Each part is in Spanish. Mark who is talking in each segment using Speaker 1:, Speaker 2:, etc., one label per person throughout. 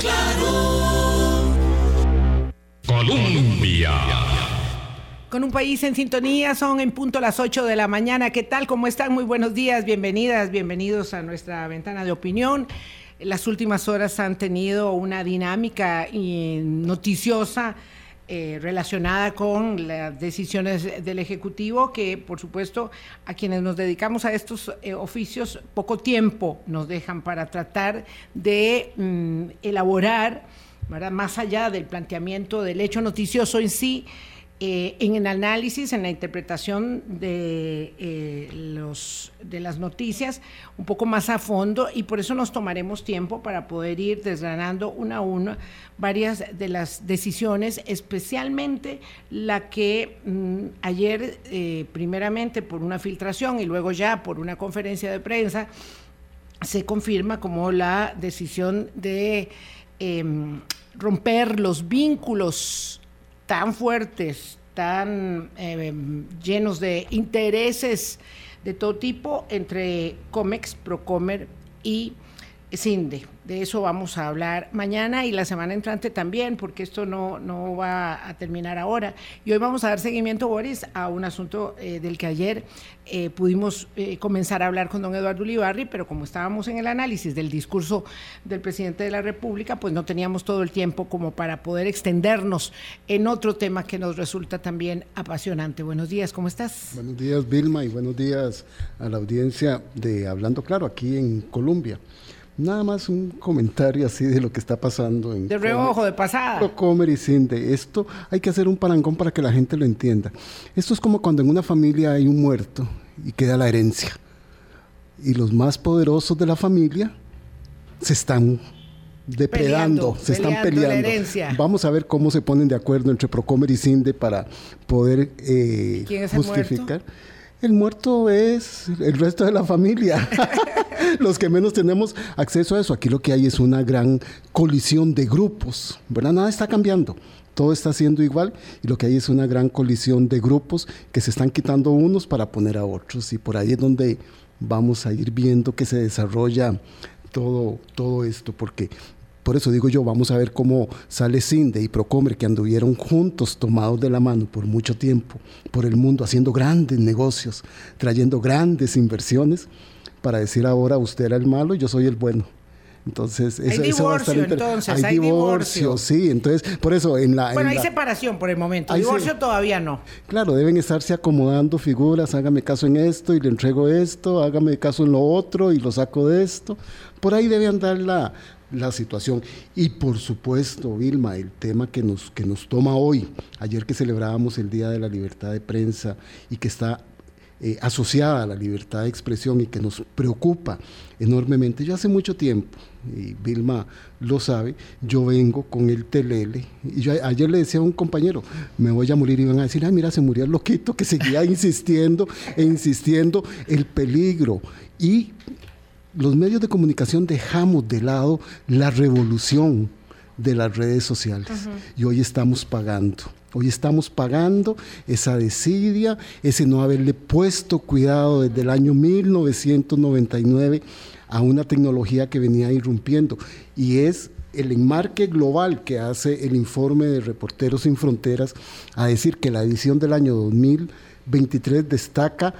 Speaker 1: claro.
Speaker 2: Colombia.
Speaker 3: Con un país en sintonía, son en punto las 8 de la mañana. ¿Qué tal? ¿Cómo están? Muy buenos días, bienvenidas, bienvenidos a nuestra ventana de opinión. Las últimas horas han tenido una dinámica noticiosa eh, relacionada con las decisiones del Ejecutivo, que por supuesto a quienes nos dedicamos a estos eh, oficios poco tiempo nos dejan para tratar de mm, elaborar, más allá del planteamiento del hecho noticioso en sí, eh, en el análisis, en la interpretación de, eh, los, de las noticias un poco más a fondo y por eso nos tomaremos tiempo para poder ir desgranando una a una varias de las decisiones, especialmente la que mm, ayer, eh, primeramente por una filtración y luego ya por una conferencia de prensa, se confirma como la decisión de em, romper los vínculos tan fuertes, tan eh, llenos de intereses de todo tipo entre COMEX, Procomer y CINDE. De eso vamos a hablar mañana y la semana entrante también, porque esto no, no va a terminar ahora. Y hoy vamos a dar seguimiento, Boris, a un asunto eh, del que ayer eh, pudimos eh, comenzar a hablar con don Eduardo Ulibarri, pero como estábamos en el análisis del discurso del presidente de la República, pues no teníamos todo el tiempo como para poder extendernos en otro tema que nos resulta también apasionante. Buenos días, ¿cómo estás?
Speaker 4: Buenos días, Vilma, y buenos días a la audiencia de Hablando Claro, aquí en Colombia. Nada más un comentario así de lo que está pasando en...
Speaker 3: De reojo, de pasada.
Speaker 4: Procomer y Cinde. Esto hay que hacer un parangón para que la gente lo entienda. Esto es como cuando en una familia hay un muerto y queda la herencia. Y los más poderosos de la familia se están depredando, se están peleando. Vamos a ver cómo se ponen de acuerdo entre Procomer y Cinde para poder eh, justificar. El muerto es el resto de la familia. Los que menos tenemos acceso a eso. Aquí lo que hay es una gran colisión de grupos, ¿verdad? Nada está cambiando. Todo está siendo igual y lo que hay es una gran colisión de grupos que se están quitando unos para poner a otros. Y por ahí es donde vamos a ir viendo que se desarrolla todo, todo esto, porque por eso digo yo, vamos a ver cómo sale Cinde y Procomer, que anduvieron juntos, tomados de la mano por mucho tiempo, por el mundo, haciendo grandes negocios, trayendo grandes inversiones, para decir ahora usted era el malo y yo soy el bueno. Entonces,
Speaker 3: eso, hay divorcio, entonces,
Speaker 4: hay, divorcio, sí. Entonces, por eso en la.
Speaker 3: Bueno, hay separación por el momento. divorcio todavía no.
Speaker 4: Claro, deben estarse acomodando figuras. Hágame caso en esto y le entrego esto. Hágame caso en lo otro y lo saco de esto. Por ahí debe andar la, la situación. Y por supuesto, Vilma, el tema que nos, que nos toma hoy, ayer que celebrábamos el Día de la Libertad de Prensa y que está eh, asociada a la libertad de expresión y que nos preocupa enormemente. Yo hace mucho tiempo, y Vilma lo sabe, yo vengo con el telele. Y yo ayer le decía a un compañero, me voy a morir, y van a decir, ah, mira, se murió el loquito, que seguía insistiendo e insistiendo el peligro. Y los medios de comunicación dejamos de lado la revolución de las redes sociales. Y hoy estamos pagando. Hoy estamos pagando esa desidia, ese no haberle puesto cuidado desde el año 1999 a una tecnología que venía irrumpiendo. Y es el enmarque global que hace el informe de Reporteros Sin Fronteras a decir que la edición del año 2023 destaca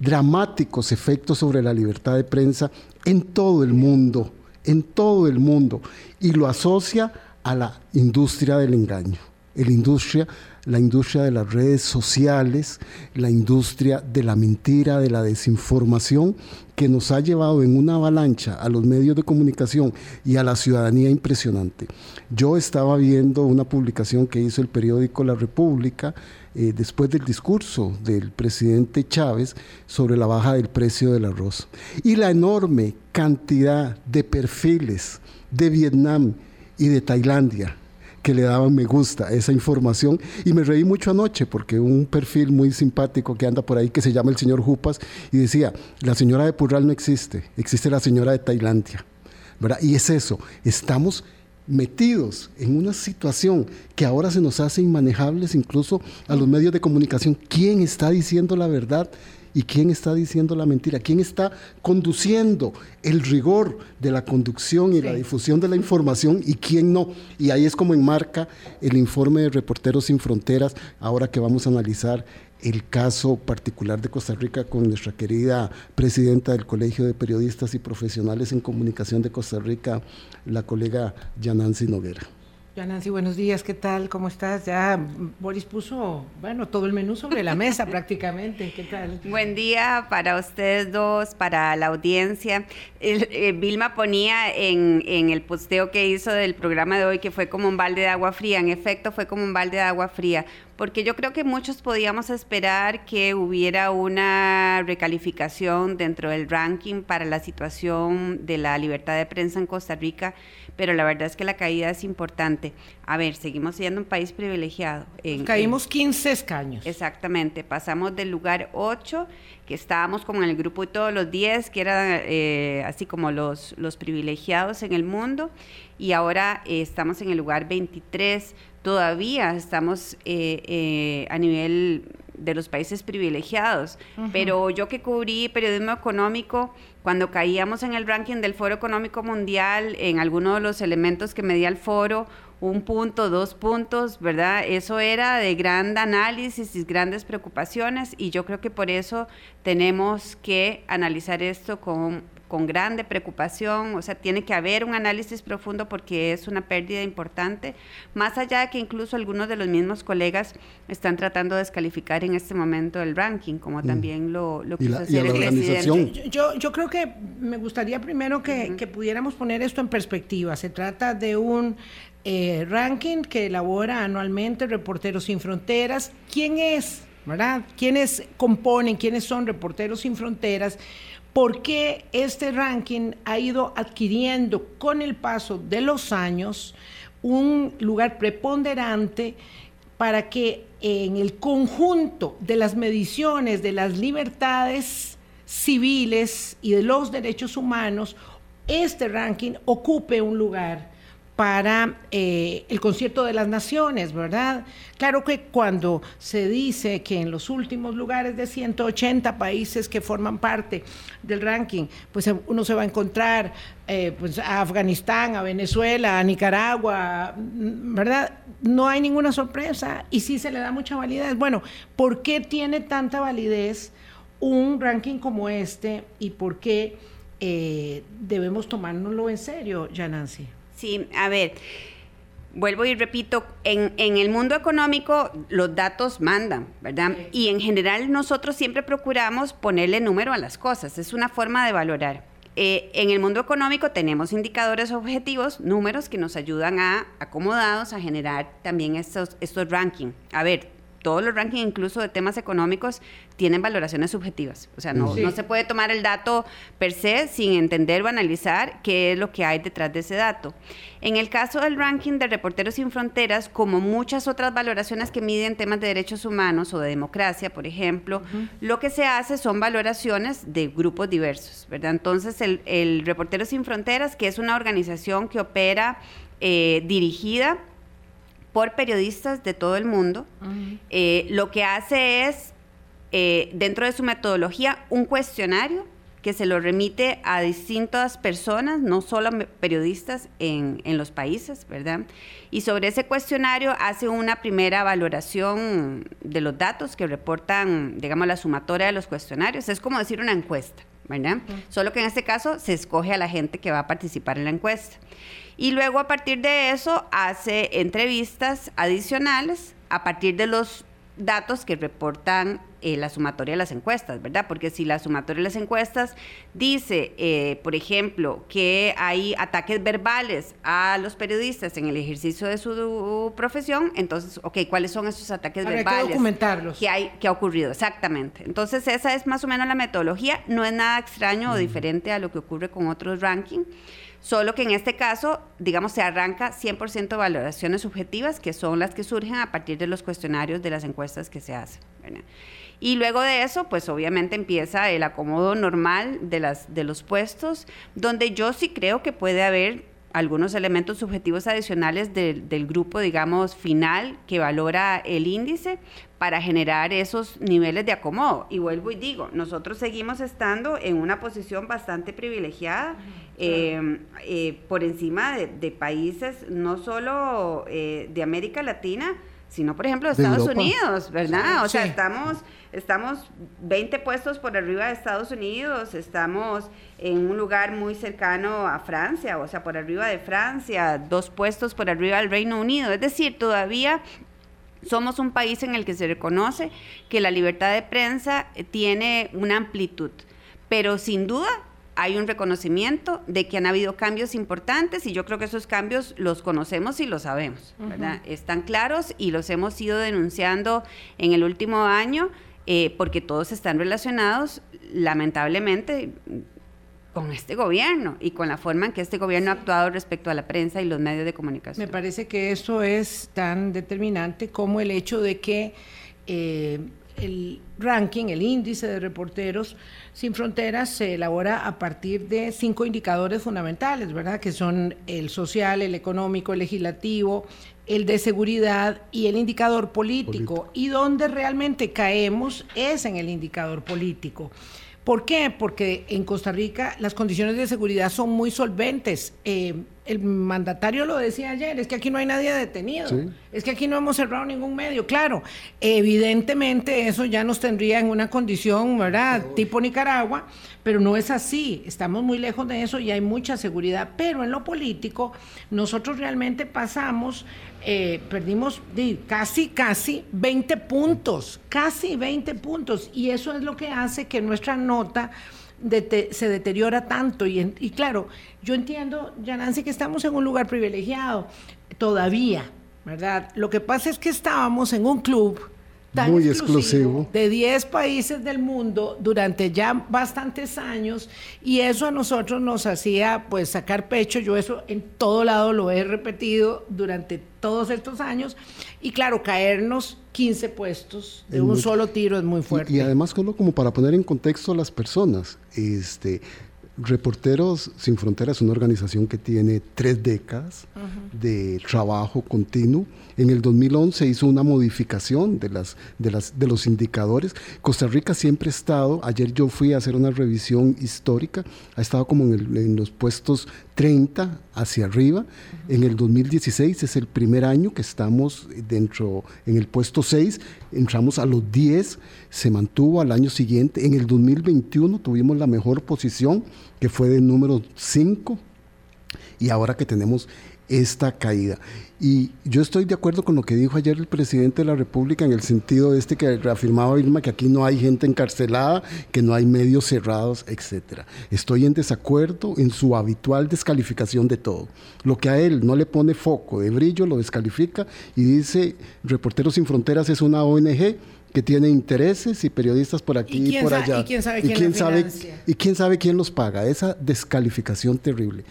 Speaker 4: dramáticos efectos sobre la libertad de prensa en todo el mundo, en todo el mundo, y lo asocia a la industria del engaño, la industria, la industria de las redes sociales, la industria de la mentira, de la desinformación, que nos ha llevado en una avalancha a los medios de comunicación y a la ciudadanía impresionante. Yo estaba viendo una publicación que hizo el periódico La República, eh, después del discurso del presidente Chávez sobre la baja del precio del arroz. Y la enorme cantidad de perfiles de Vietnam y de Tailandia que le daban me gusta esa información y me reí mucho anoche porque un perfil muy simpático que anda por ahí que se llama el señor Jupas y decía, la señora de Purral no existe, existe la señora de Tailandia. ¿verdad? Y es eso, estamos metidos en una situación que ahora se nos hace inmanejables incluso a los medios de comunicación. ¿Quién está diciendo la verdad ¿Y quién está diciendo la mentira? ¿Quién está conduciendo el rigor de la conducción y la difusión de la información y quién no? Y ahí es como enmarca el informe de Reporteros Sin Fronteras, ahora que vamos a analizar el caso particular de Costa Rica con nuestra querida presidenta del Colegio de Periodistas y Profesionales en Comunicación de Costa Rica, la colega Yanansi Noguera.
Speaker 3: Ya Nancy, buenos días, ¿qué tal? ¿Cómo estás? Ya Boris puso, bueno, todo el menú sobre la mesa prácticamente, ¿qué tal?
Speaker 1: Buen día para ustedes dos, para la audiencia. Eh, Vilma ponía en, en, el posteo que hizo del programa de hoy que fue como un balde de agua fría, en efecto fue como un balde de agua fría, porque yo creo que muchos podíamos esperar que hubiera una recalificación dentro del ranking para la situación de la libertad de prensa en Costa Rica pero la verdad es que la caída es importante. A ver, seguimos siendo un país privilegiado.
Speaker 3: Caímos 15 escaños.
Speaker 1: Exactamente, pasamos del lugar 8, que estábamos como en el grupo de todos los 10, que eran eh, así como los, los privilegiados en el mundo, y ahora eh, estamos en el lugar 23, todavía estamos eh, a nivel de los países privilegiados. Pero yo que cubrí periodismo económico, cuando caíamos en el ranking del Foro Económico Mundial, en alguno de los elementos que medía el foro, un punto, dos puntos, ¿verdad? Eso era de gran análisis y grandes preocupaciones y yo creo que por eso tenemos que analizar esto con con grande preocupación, o sea, tiene que haber un análisis profundo porque es una pérdida importante, más allá de que incluso algunos de los mismos colegas están tratando de descalificar en este momento el ranking, como mm. también lo, lo quiso hacer el presidente.
Speaker 3: Yo, yo creo que me gustaría primero que, que pudiéramos poner esto en perspectiva. Se trata de un eh, ranking que elabora anualmente Reporteros Sin Fronteras. ¿Quién es? ¿Verdad? ¿Quiénes componen? ¿Quiénes son Reporteros Sin Fronteras? por qué este ranking ha ido adquiriendo con el paso de los años un lugar preponderante para que en el conjunto de las mediciones de las libertades civiles y de los derechos humanos, este ranking ocupe un lugar para eh, el concierto de las naciones, ¿verdad? Claro que cuando se dice que en los últimos lugares de 180 países que forman parte del ranking, pues uno se va a encontrar eh, pues a Afganistán, a Venezuela, a Nicaragua, ¿verdad? No hay ninguna sorpresa y sí se le da mucha validez. Bueno, ¿por qué tiene tanta validez un ranking como este y por qué eh, debemos tomárnoslo en serio, Nancy?
Speaker 1: Sí, a ver, vuelvo y repito, en, el mundo económico los datos mandan, ¿verdad? Y en general nosotros siempre procuramos ponerle número a las cosas, es una forma de valorar. Eh, en el mundo económico tenemos indicadores objetivos, números que nos ayudan a, acomodados, a generar también estos, estos rankings. A ver, todos los rankings, incluso de temas económicos, tienen valoraciones subjetivas. O sea, no, no, se puede tomar el dato per se sin entender o analizar qué es lo que hay detrás de ese dato. En el caso del ranking de Reporteros Sin Fronteras, como muchas otras valoraciones que miden temas de derechos humanos o de democracia, por ejemplo, lo que se hace son valoraciones de grupos diversos, ¿verdad? Entonces, el, el Reporteros Sin Fronteras, que es una organización que opera eh, dirigida por periodistas de todo el mundo. Eh, lo que hace es, eh, dentro de su metodología, un cuestionario que se lo remite a distintas personas, no solo periodistas en, en, los países, ¿verdad? Y sobre ese cuestionario hace una primera valoración de los datos que reportan, digamos, la sumatoria de los cuestionarios. Es como decir una encuesta, ¿verdad? Solo que en este caso se escoge a la gente que va a participar en la encuesta. Y luego a partir de eso hace entrevistas adicionales a partir de los datos que reportan eh, la sumatoria de las encuestas, ¿verdad? Porque si la sumatoria de las encuestas dice, eh, por ejemplo, que hay ataques verbales a los periodistas en el ejercicio de su profesión, entonces, ok, ¿cuáles son esos ataques verbales?
Speaker 3: Hay que documentarlos.
Speaker 1: Que, hay, que ha ocurrido, exactamente. Entonces, esa es más o menos la metodología, no es nada extraño o diferente a lo que ocurre con otros rankings solo que en este caso, digamos, se arranca 100% de valoraciones subjetivas, que son las que surgen a partir de los cuestionarios de las encuestas que se hacen. Y luego de eso, pues obviamente empieza el acomodo normal de, las, de los puestos, donde yo sí creo que puede haber algunos elementos subjetivos adicionales del grupo, digamos, final que valora el índice para generar esos niveles de acomodo. Y vuelvo y digo, nosotros seguimos estando en una posición bastante privilegiada eh, eh, por encima de, países no solo eh, de América Latina, sino por ejemplo de Estados Unidos, ¿verdad? o sea, estamos, estamos 20 puestos por arriba de Estados Unidos, estamos en un lugar muy cercano a Francia, o sea, por arriba de Francia, dos puestos por arriba del Reino Unido. Es decir, todavía somos un país en el que se reconoce que la libertad de prensa tiene una amplitud, pero sin duda hay un reconocimiento de que han habido cambios importantes y yo creo que esos cambios los conocemos y los sabemos, ¿verdad? Están claros y los hemos ido denunciando en el último año eh, porque todos están relacionados, lamentablemente, con este gobierno y con la forma en que este gobierno ha actuado respecto a la prensa y los medios de comunicación.
Speaker 3: Me parece que eso es tan determinante como el hecho de que eh, el ranking, el índice de reporteros sin fronteras se elabora a partir de cinco indicadores fundamentales, ¿verdad? Que son el social, el económico, el legislativo, el de seguridad y el indicador político. Y donde realmente caemos es en el indicador político. ¿Por qué? Porque en Costa Rica las condiciones de seguridad son muy solventes. Eh, el mandatario lo decía ayer, es que aquí no hay nadie detenido, es que aquí no hemos cerrado ningún medio. Claro, evidentemente eso ya nos tendría en una condición, ¿verdad? Tipo Nicaragua, pero no es así, estamos muy lejos de eso y hay mucha seguridad. Pero en lo político, nosotros realmente pasamos, eh, perdimos casi, casi 20 puntos, casi 20 puntos, y eso es lo que hace que nuestra nota se deteriora tanto. Y, y claro, yo entiendo, Nancy, que estamos en un lugar privilegiado todavía, ¿verdad? Lo que pasa es que estábamos en un club muy exclusivo, de 10 países del mundo durante ya bastantes años y eso a nosotros nos hacía pues sacar pecho, yo eso en todo lado lo he repetido durante todos estos años. Y claro, caernos 15 puestos de un solo tiro es muy fuerte.
Speaker 4: Y, además como para poner en contexto a las personas, este Reporteros Sin Fronteras es una organización que tiene tres décadas de trabajo continuo. En el 2011 hizo una modificación de, las, de, los indicadores. Costa Rica siempre ha estado, ayer yo fui a hacer una revisión histórica, ha estado como en los puestos 30 hacia arriba. En el 2016 es el primer año que estamos dentro, en el puesto 6, entramos a los 10 se mantuvo al año siguiente. En el 2021 tuvimos la mejor posición, que fue de número 5, y ahora que tenemos esta caída. Y yo estoy de acuerdo con lo que dijo ayer el presidente de la República en el sentido este que reafirmaba Irma que aquí no hay gente encarcelada, que no hay medios cerrados, etcétera. Estoy en desacuerdo en su habitual descalificación de todo. Lo que a él no le pone foco de brillo lo descalifica y dice Reporteros sin Fronteras es una ONG que tiene intereses y periodistas por aquí y, por allá.
Speaker 3: ¿Y quién sabe quién, sabe,
Speaker 4: y quién sabe quién los paga. Esa descalificación terrible.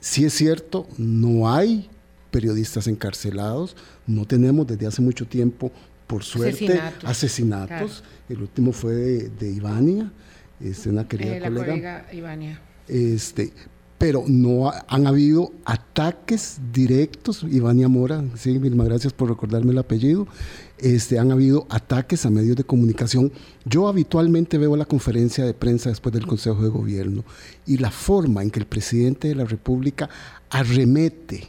Speaker 4: Si es cierto, no hay periodistas encarcelados, no tenemos desde hace mucho tiempo, por suerte, asesinatos. El último fue de, de Ivania, es una querida eh,
Speaker 3: colega. Ivania.
Speaker 4: Este, pero no han habido ataques directos, Ivania Mora, sí, mil gracias por recordarme el apellido, este, han habido ataques a medios de comunicación. Yo habitualmente veo la conferencia de prensa después del Consejo de Gobierno y la forma en que el presidente de la República arremete,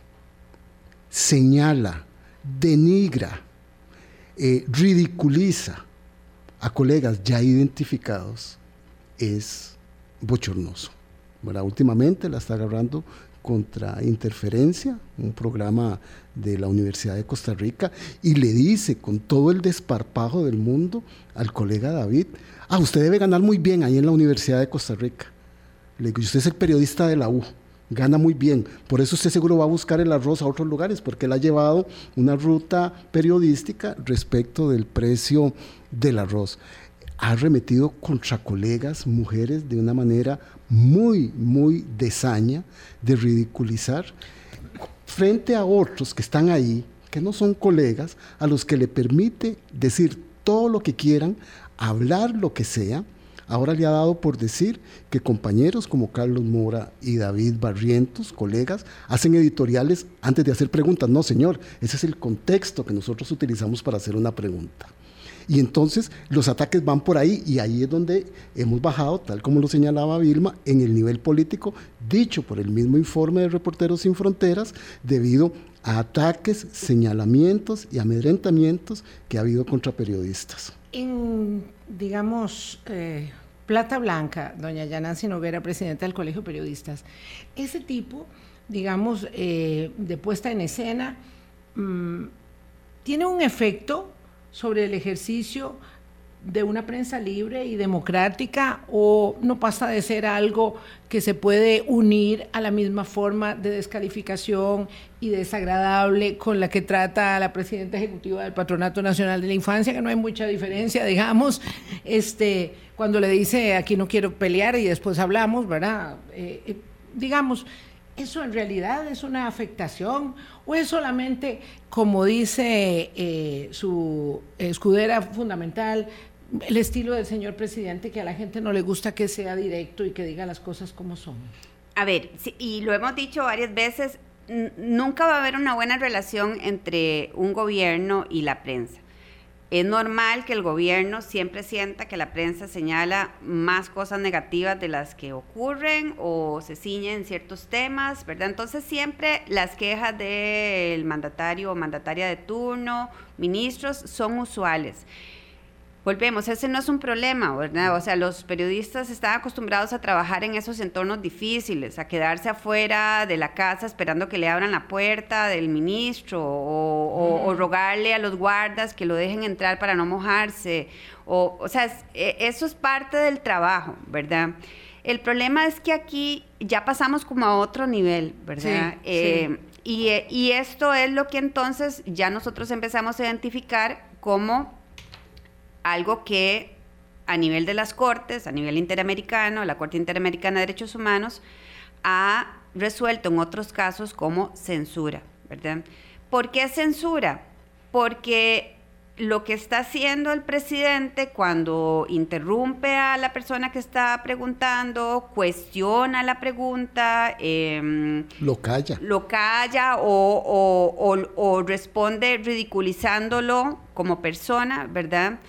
Speaker 4: señala, denigra, eh, ridiculiza a colegas ya identificados es bochornoso. Últimamente la está agarrando contra Interferencia, un programa de la Universidad de Costa Rica, y le dice con todo el desparpajo del mundo al colega David, ah, usted debe ganar muy bien ahí en la Universidad de Costa Rica. Le digo, usted es el periodista de la U, gana muy bien, por eso usted seguro va a buscar el arroz a otros lugares, porque él ha llevado una ruta periodística respecto del precio del arroz ha remetido contra colegas, mujeres, de una manera muy, muy desaña, de ridiculizar, frente a otros que están ahí, que no son colegas, a los que le permite decir todo lo que quieran, hablar lo que sea, ahora le ha dado por decir que compañeros como Carlos Mora y David Barrientos, colegas, hacen editoriales antes de hacer preguntas. No, señor, ese es el contexto que nosotros utilizamos para hacer una pregunta. Y entonces los ataques van por ahí y ahí es donde hemos bajado, tal como lo señalaba Vilma, en el nivel político, dicho por el mismo informe de Reporteros Sin Fronteras, debido a ataques, señalamientos y amedrentamientos que ha habido contra periodistas.
Speaker 3: En, digamos, eh, Plata Blanca, doña Yanansi Noguera, presidenta del Colegio de Periodistas, ese tipo, digamos, eh, de puesta en escena, mm, tiene un efecto sobre el ejercicio de una prensa libre y democrática o no pasa de ser algo que se puede unir a la misma forma de descalificación y desagradable con la que trata la presidenta ejecutiva del Patronato Nacional de la Infancia, que no hay mucha diferencia, digamos, este, cuando le dice aquí no quiero pelear y después hablamos, ¿verdad? Eh, eh, digamos, ¿Eso en realidad es una afectación o es solamente, como dice eh, su escudera fundamental, el estilo del señor presidente, que a la gente no le gusta que sea directo y que diga las cosas como son?
Speaker 1: A ver, y lo hemos dicho varias veces, nunca va a haber una buena relación entre un gobierno y la prensa. Es normal que el gobierno siempre sienta que la prensa señala más cosas negativas de las que ocurren o se ciñe en ciertos temas, ¿verdad? Entonces siempre las quejas del mandatario o mandataria de turno, ministros, son usuales. Volvemos, ese no es un problema, ¿verdad? O sea, los periodistas están acostumbrados a trabajar en esos entornos difíciles, a quedarse afuera de la casa esperando que le abran la puerta del ministro o, rogarle a los guardas que lo dejen entrar para no mojarse. O, o sea, e, eso es parte del trabajo, ¿verdad? El problema es que aquí ya pasamos como a otro nivel, ¿verdad? Eh, y, y esto es lo que entonces ya nosotros empezamos a identificar como algo que a nivel de las Cortes, a nivel interamericano, la Corte Interamericana de Derechos Humanos, ha resuelto en otros casos como censura, ¿verdad? ¿Por qué censura? Porque lo que está haciendo el presidente cuando interrumpe a la persona que está preguntando, cuestiona la pregunta,
Speaker 4: em, lo calla.
Speaker 1: Lo calla o, o responde ridiculizándolo como persona, ¿verdad?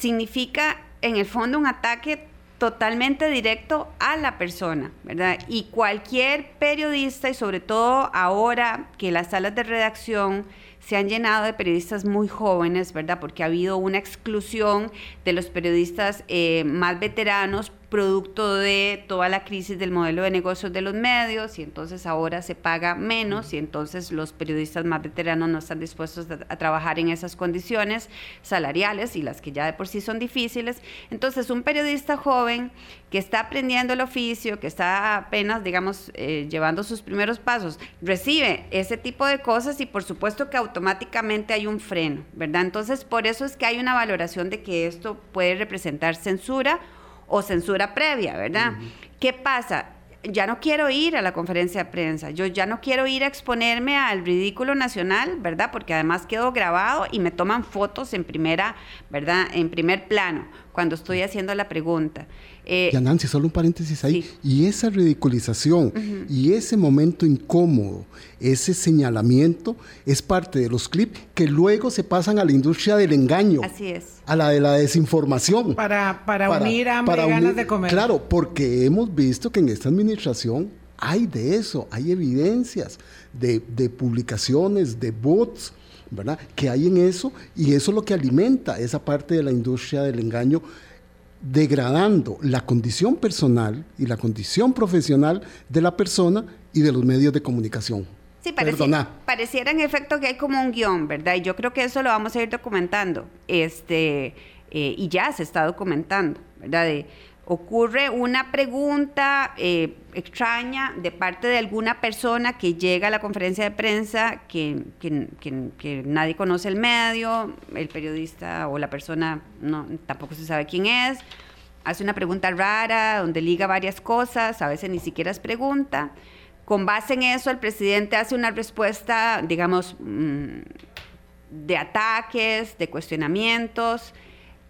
Speaker 1: significa en el fondo un ataque totalmente directo a la persona, ¿verdad? Y cualquier periodista, y sobre todo ahora que las salas de redacción se han llenado de periodistas muy jóvenes, ¿verdad? Porque ha habido una exclusión de los periodistas eh, más veteranos producto de toda la crisis del modelo de negocios de los medios y entonces ahora se paga menos y entonces los periodistas más veteranos no están dispuestos a, trabajar en esas condiciones salariales y las que ya de por sí son difíciles. Entonces un periodista joven que está aprendiendo el oficio, que está apenas, digamos, eh, llevando sus primeros pasos, recibe ese tipo de cosas y por supuesto que automáticamente hay un freno, ¿verdad? Entonces por eso es que hay una valoración de que esto puede representar censura o censura previa, ¿verdad? ¿Qué pasa? Ya no quiero ir a la conferencia de prensa, yo ya no quiero ir a exponerme al ridículo nacional, ¿verdad? Porque además quedo grabado y me toman fotos en primera, ¿verdad? En primer plano, cuando estoy haciendo la pregunta.
Speaker 4: Eh, ya Nancy, solo un paréntesis ahí. Y esa ridiculización y ese momento incómodo, ese señalamiento, es parte de los clips que luego se pasan a la industria del engaño.
Speaker 1: Así es.
Speaker 4: A la de la desinformación.
Speaker 3: Para, para, unir hambre y ganas de comer.
Speaker 4: Claro, porque hemos visto que en esta administración hay de eso, hay evidencias de, de publicaciones, de bots. ¿verdad? Que hay en eso y eso es lo que alimenta esa parte de la industria del engaño degradando la condición personal y la condición profesional de la persona y de los medios de comunicación.
Speaker 1: Sí, pareciera en efecto que hay como un guion, ¿verdad? Y yo creo que eso lo vamos a ir documentando, este, eh, y ya se está documentando, ¿verdad? Ocurre una pregunta eh, extraña de parte de alguna persona que llega a la conferencia de prensa, que, que, nadie conoce el medio, el periodista o la persona no, tampoco se sabe quién es, hace una pregunta rara donde liga varias cosas, a veces ni siquiera es pregunta. Con base en eso, el presidente hace una respuesta, digamos, mm, de ataques, de cuestionamientos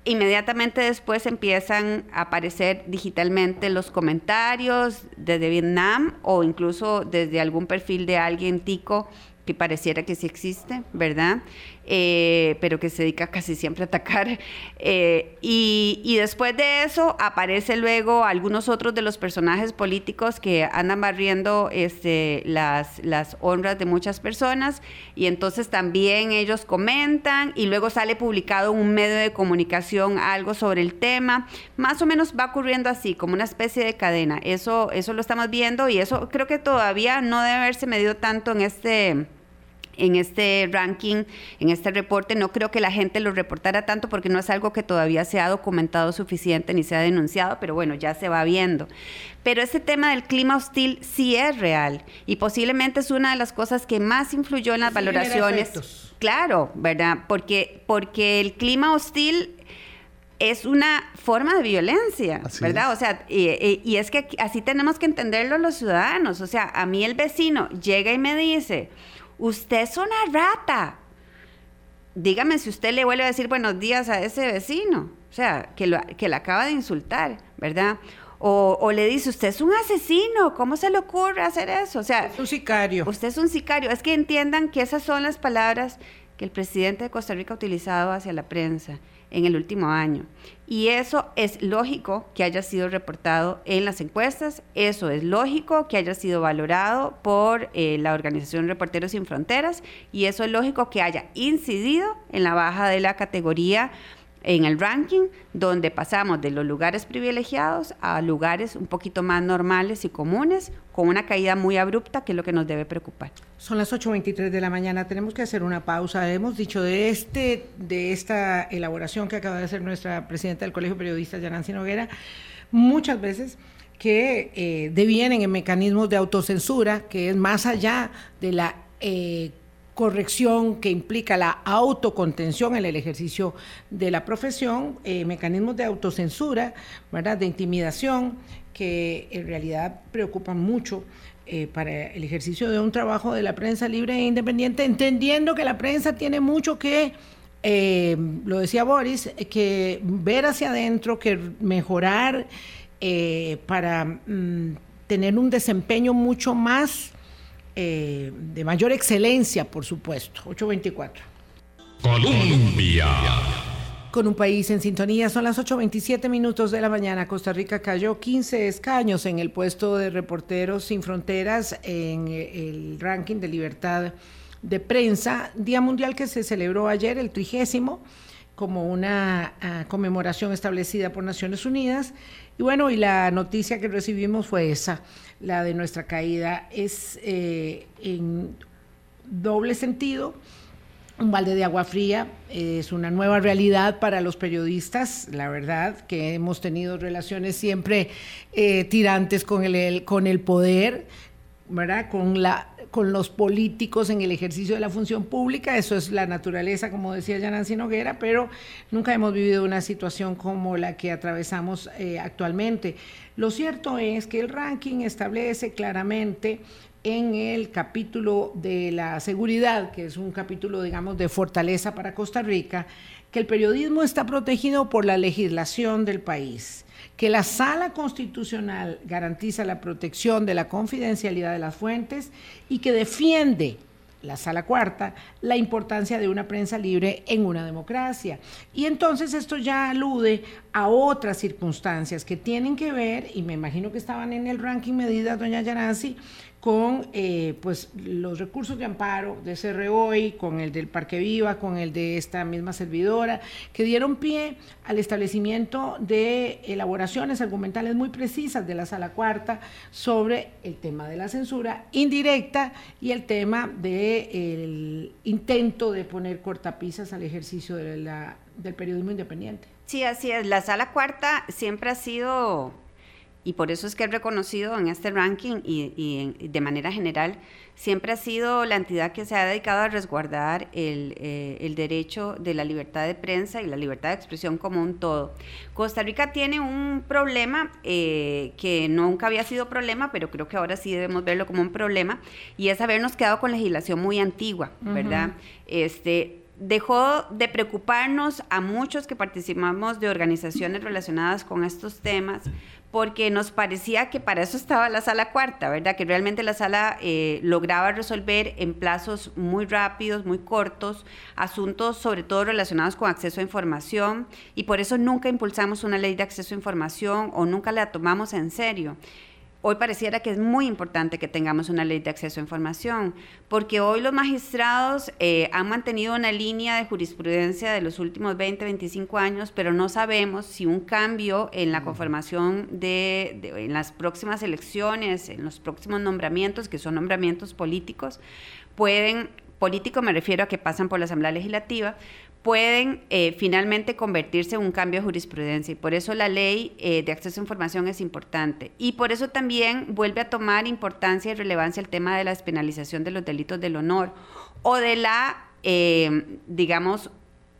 Speaker 1: Inmediatamente después empiezan a aparecer digitalmente los comentarios desde Vietnam o incluso desde algún perfil de alguien tico que pareciera que sí existe, ¿verdad? Eh, pero que se dedica casi siempre a atacar. Eh, y, después de eso aparece luego algunos otros de los personajes políticos que andan barriendo este, las, las honras de muchas personas y entonces también ellos comentan y luego sale publicado un medio de comunicación algo sobre el tema. Más o menos va ocurriendo así, como una especie de cadena. Eso, eso lo estamos viendo y eso creo que todavía no debe haberse medido tanto en este en este ranking, en este reporte. No creo que la gente lo reportara tanto porque no es algo que todavía se ha documentado suficiente ni se ha denunciado, pero bueno, ya se va viendo. Pero este tema del clima hostil sí es real y posiblemente es una de las cosas que más influyó en las valoraciones. Claro, ¿verdad? Porque, porque el clima hostil es una forma de violencia, ¿verdad? O sea, y, y, es que así tenemos que entenderlo los ciudadanos. O sea, a mí el vecino llega y me dice, usted es una rata. Dígame si usted le vuelve a decir buenos días a ese vecino, o sea, que, lo, que le acaba de insultar, ¿verdad? O, o, le dice, usted es un asesino, ¿cómo se le ocurre hacer eso? O sea,
Speaker 3: es un sicario.
Speaker 1: Usted es un sicario. Es que entiendan que esas son las palabras que el presidente de Costa Rica ha utilizado hacia la prensa en el último año. Y eso es lógico que haya sido reportado en las encuestas, eso es lógico que haya sido valorado por eh, la organización Reporteros Sin Fronteras y eso es lógico que haya incidido en la baja de la categoría en el ranking, donde pasamos de los lugares privilegiados a lugares un poquito más normales y comunes, con una caída muy abrupta, que es lo que nos debe preocupar.
Speaker 3: Son las 8.23 de la mañana, tenemos que hacer una pausa. Hemos dicho de, este, de esta elaboración que acaba de hacer nuestra presidenta del Colegio Periodista, Yanancy Noguera, muchas veces que eh, devienen en mecanismos de autocensura, que es más allá de la eh, corrección que implica la autocontención en el ejercicio de la profesión, eh, mecanismos de autocensura, ¿verdad? de intimidación, que en realidad preocupan mucho eh, para el ejercicio de un trabajo de la prensa libre e independiente, entendiendo que la prensa tiene mucho que, eh, lo decía Boris, que ver hacia adentro, que mejorar para mm, tener un desempeño mucho más eh, de mayor excelencia, por supuesto. 824. Colombia. Con un país en sintonía, son las 8.27 minutos de la mañana. Costa Rica cayó 15 escaños en el puesto de reporteros sin fronteras en el ranking de libertad de prensa, Día Mundial que se celebró ayer, el trigésimo, como una ah, conmemoración establecida por Naciones Unidas. Y bueno, y la noticia que recibimos fue esa la de nuestra caída es eh, en doble sentido. Un balde de agua fría es una nueva realidad para los periodistas, la verdad, que hemos tenido relaciones siempre eh, tirantes con el, con el poder, Con, la, con los políticos en el ejercicio de la función pública, eso es la naturaleza, como decía Yanancy Noguera, pero nunca hemos vivido una situación como la que atravesamos eh, actualmente. Lo cierto es que el ranking establece claramente en el capítulo de la seguridad, que es un capítulo, digamos, de fortaleza para Costa Rica, que el periodismo está protegido por la legislación del país, que la sala constitucional garantiza la protección de la confidencialidad de las fuentes y que defiende la sala cuarta, la importancia de una prensa libre en una democracia. Y entonces esto ya alude a otras circunstancias que tienen que ver, y me imagino que estaban en el ranking medidas, doña Yaranzi, con eh, pues, los recursos de amparo de CROI, con el del Parque Viva, con el de esta misma servidora, que dieron pie al establecimiento de elaboraciones argumentales muy precisas de la Sala Cuarta sobre el tema de la censura indirecta y el tema del intento de poner cortapisas al ejercicio del periodismo independiente.
Speaker 1: Sí, así es. La Sala Cuarta siempre ha sido y por eso es que es reconocido en este ranking y, de manera general siempre ha sido la entidad que se ha dedicado a resguardar el, eh, derecho de la libertad de prensa y la libertad de expresión como un todo. Costa Rica tiene un problema eh, que nunca había sido problema, pero creo que ahora sí debemos verlo como un problema, y es habernos quedado con legislación muy antigua, ¿verdad? Este, dejó de preocuparnos a muchos que participamos de organizaciones relacionadas con estos temas, porque nos parecía que para eso estaba la sala cuarta, ¿verdad? Que realmente la sala eh, lograba resolver en plazos muy rápidos, muy cortos, asuntos sobre todo relacionados con acceso a información, y por eso nunca impulsamos una ley de acceso a información o nunca la tomamos en serio hoy pareciera que es muy importante que tengamos una ley de acceso a información, porque hoy los magistrados eh, han mantenido una línea de jurisprudencia de los últimos 20, 25 años, pero no sabemos si un cambio en la conformación de, en las próximas elecciones, en los próximos nombramientos, que son nombramientos políticos, pueden, político me refiero a que pasan por la Asamblea Legislativa, pueden eh, finalmente convertirse en un cambio de jurisprudencia y por eso la ley eh, de acceso a información es importante. Y por eso también vuelve a tomar importancia y relevancia el tema de la despenalización de los delitos del honor o de la, eh, digamos,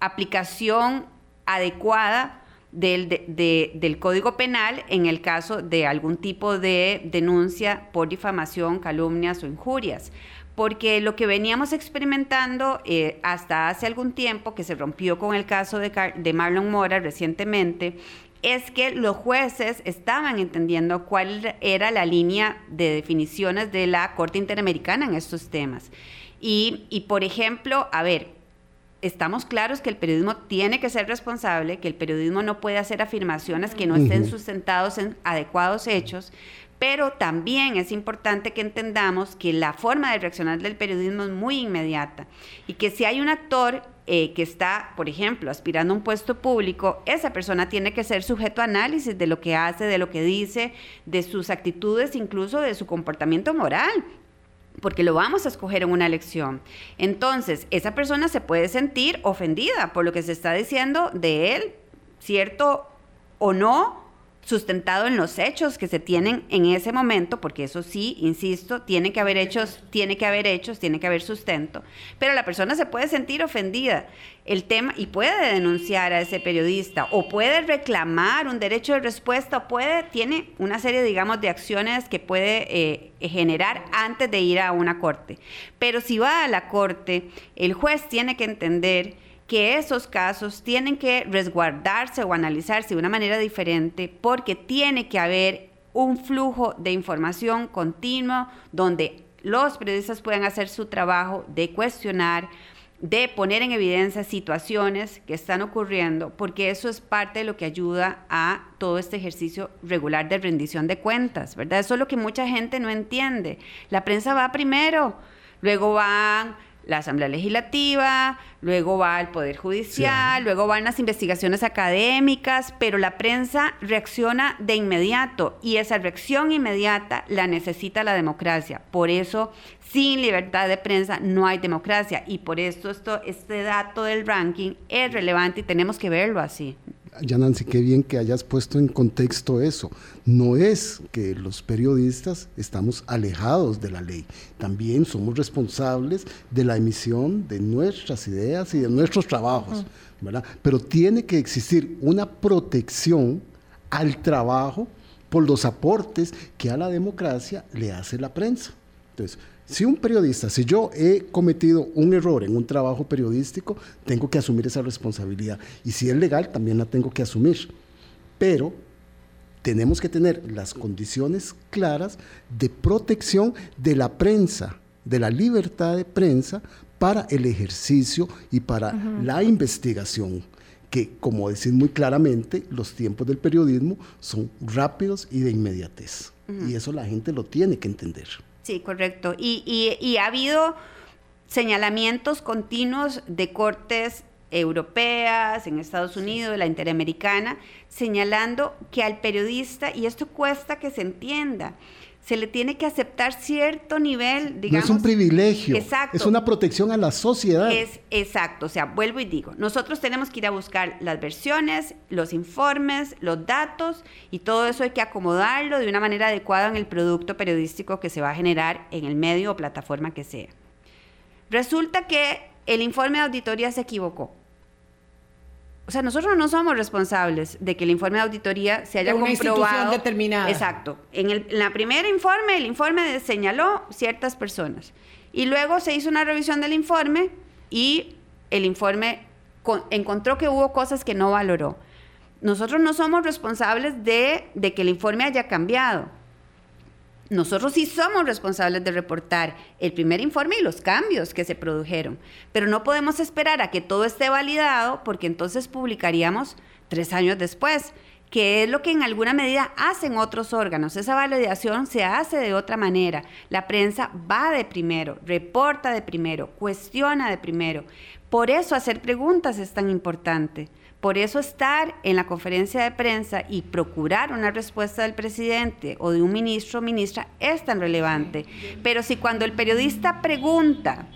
Speaker 1: aplicación adecuada del, del, Código Penal en el caso de algún tipo de denuncia por difamación, calumnias o injurias porque lo que veníamos experimentando eh, hasta hace algún tiempo, que se rompió con el caso de, de Marlon Mora recientemente, es que los jueces estaban entendiendo cuál era la línea de definiciones de la Corte Interamericana en estos temas. Y, y, por ejemplo, a ver, estamos claros que el periodismo tiene que ser responsable, que el periodismo no puede hacer afirmaciones que no estén sustentados en adecuados hechos, pero también es importante que entendamos que la forma de reaccionar del periodismo es muy inmediata y que si hay un actor eh, que está, por ejemplo, aspirando a un puesto público, esa persona tiene que ser sujeto a análisis de lo que hace, de lo que dice, de sus actitudes, incluso de su comportamiento moral porque lo vamos a escoger en una elección. Entonces, esa persona se puede sentir ofendida por lo que se está diciendo de él, cierto o no, sustentado en los hechos que se tienen en ese momento, porque eso sí, insisto, tiene que haber hechos, tiene que haber hechos, tiene que haber sustento, pero la persona se puede sentir ofendida el tema y puede denunciar a ese periodista o puede reclamar un derecho de respuesta o puede tiene una serie digamos de acciones que puede eh, generar antes de ir a una corte. Pero si va a la corte, el juez tiene que entender que esos casos tienen que resguardarse o analizarse de una manera diferente porque tiene que haber un flujo de información continuo donde los periodistas puedan hacer su trabajo de cuestionar, de poner en evidencia situaciones que están ocurriendo, porque eso es parte de lo que ayuda a todo este ejercicio regular de rendición de cuentas, ¿verdad? Eso es lo que mucha gente no entiende. La prensa va primero, luego van la Asamblea Legislativa, luego va el Poder Judicial, luego van las investigaciones académicas, pero la prensa reacciona de inmediato y esa reacción inmediata la necesita la democracia. Por eso, sin libertad de prensa no hay democracia y por eso esto, este dato del ranking es relevante y tenemos que verlo así.
Speaker 4: Ya Nancy, qué bien que hayas puesto en contexto eso. No es que los periodistas estamos alejados de la ley, también somos responsables de la emisión de nuestras ideas y de nuestros trabajos, ¿verdad? Pero tiene que existir una protección al trabajo por los aportes que a la democracia le hace la prensa. Entonces, si un periodista, si yo he cometido un error en un trabajo periodístico, tengo que asumir esa responsabilidad. Y si es legal, también la tengo que asumir. Pero tenemos que tener las condiciones claras de protección de la prensa, de la libertad de prensa para el ejercicio y para la investigación que, como decís muy claramente, los tiempos del periodismo son rápidos y de inmediatez. Y eso la gente lo tiene que entender.
Speaker 1: Sí, correcto. Y, ha habido señalamientos continuos de cortes europeas, en Estados Unidos, la interamericana, señalando que al periodista, y esto cuesta que se entienda, se le tiene que aceptar cierto nivel, digamos.
Speaker 4: No es un privilegio. Exacto. Es una protección a la sociedad.
Speaker 1: Es exacto. O sea, vuelvo y digo, nosotros tenemos que ir a buscar las versiones, los informes, los datos y todo eso hay que acomodarlo de una manera adecuada en el producto periodístico que se va a generar en el medio o plataforma que sea. Resulta que el informe de auditoría se equivocó. O sea, nosotros no somos responsables de que el informe de auditoría se haya de una comprobado.
Speaker 3: determinada.
Speaker 1: Exacto. En el la primer informe, el informe señaló ciertas personas. Y luego se hizo una revisión del informe y el informe encontró que hubo cosas que no valoró. Nosotros no somos responsables de, de que el informe haya cambiado. Nosotros sí somos responsables de reportar el primer informe y los cambios que se produjeron, pero no podemos esperar a que todo esté validado porque entonces publicaríamos tres años después que es lo que en alguna medida hacen otros órganos. Esa validación se hace de otra manera. La prensa va de primero, reporta de primero, cuestiona de primero. Por eso hacer preguntas es tan importante. Por eso estar en la conferencia de prensa y procurar una respuesta del presidente o de un ministro o ministra es tan relevante. Pero si cuando el periodista pregunta,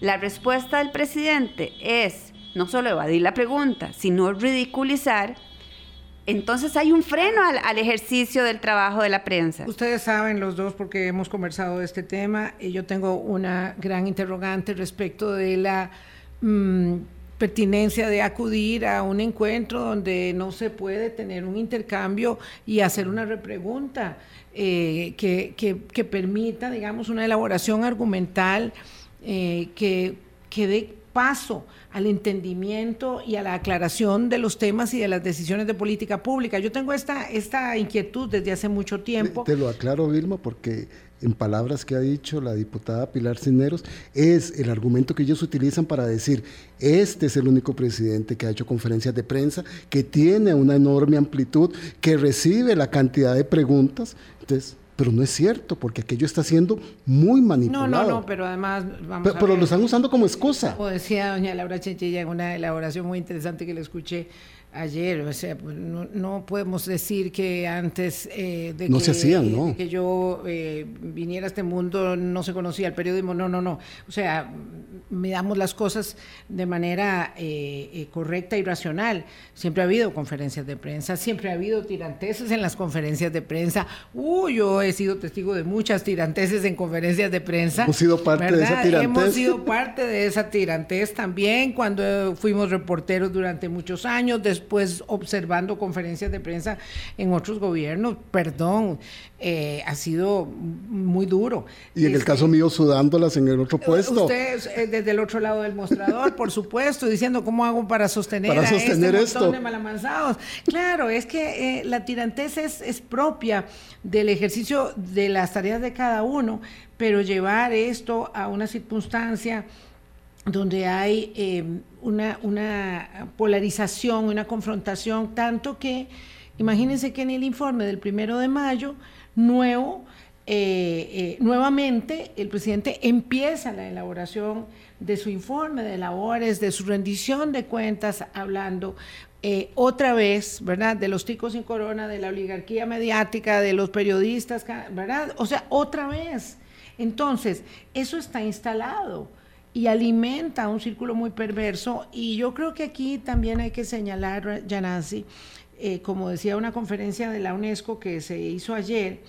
Speaker 1: la respuesta del presidente es no solo evadir la pregunta, sino ridiculizar, entonces hay un freno al, ejercicio del trabajo de la prensa.
Speaker 3: Ustedes saben los dos porque hemos conversado de este tema y yo tengo una gran interrogante respecto de la mm, pertinencia de acudir a un encuentro donde no se puede tener un intercambio y hacer una repregunta eh, que, que, permita, digamos, una elaboración argumental eh, que, que dé paso al entendimiento y a la aclaración de los temas y de las decisiones de política pública. Yo tengo esta, esta inquietud desde hace mucho tiempo.
Speaker 4: Te, lo aclaro, Vilma, porque en palabras que ha dicho la diputada Pilar Cineros, es el argumento que ellos utilizan para decir, este es el único presidente que ha hecho conferencias de prensa, que tiene una enorme amplitud, que recibe la cantidad de preguntas. Entonces, pero no es cierto, porque aquello está siendo muy manipulado.
Speaker 3: No, no, no, pero además...
Speaker 4: Vamos pero, lo están usando como excusa.
Speaker 3: Como decía doña Laura Chinchilla en una elaboración muy interesante que le escuché ayer, o sea, pues, no, podemos decir que antes
Speaker 4: eh, de, que,
Speaker 3: que yo eh, viniera a este mundo no se conocía el periodismo, no, no, no, o sea, miramos las cosas de manera eh, correcta y racional. Siempre ha habido conferencias de prensa, siempre ha habido tiranteses en las conferencias de prensa. Uh, yo he sido testigo de muchas tiranteses en conferencias de prensa.
Speaker 4: Hemos sido parte de esa tirantez.
Speaker 3: Hemos sido parte de esa tirantez también cuando fuimos reporteros durante muchos años pues observando conferencias de prensa en otros gobiernos, perdón, eh, ha sido muy duro.
Speaker 4: Y en el caso mío, sudándolas en el otro puesto.
Speaker 3: Usted eh, desde el otro lado del mostrador, por supuesto, diciendo cómo hago para sostener,
Speaker 4: para sostener
Speaker 3: este
Speaker 4: esto.
Speaker 3: de malamanzados. Claro, es que eh, la tirantez es, es propia del ejercicio de las tareas de cada uno, pero llevar esto a una circunstancia donde hay eh, una, una, polarización, una confrontación, tanto que imagínense que en el informe del primero de mayo, nuevo, eh, eh, nuevamente el presidente empieza la elaboración de su informe de labores, de su rendición de cuentas, hablando otra vez, ¿verdad? De los ticos sin corona, de la oligarquía mediática, de los periodistas, ¿verdad? O sea, otra vez. Entonces, eso está instalado y alimenta un círculo muy perverso. Y yo creo que aquí también hay que señalar, Yanasi, eh, como decía una conferencia de la UNESCO que se hizo ayer,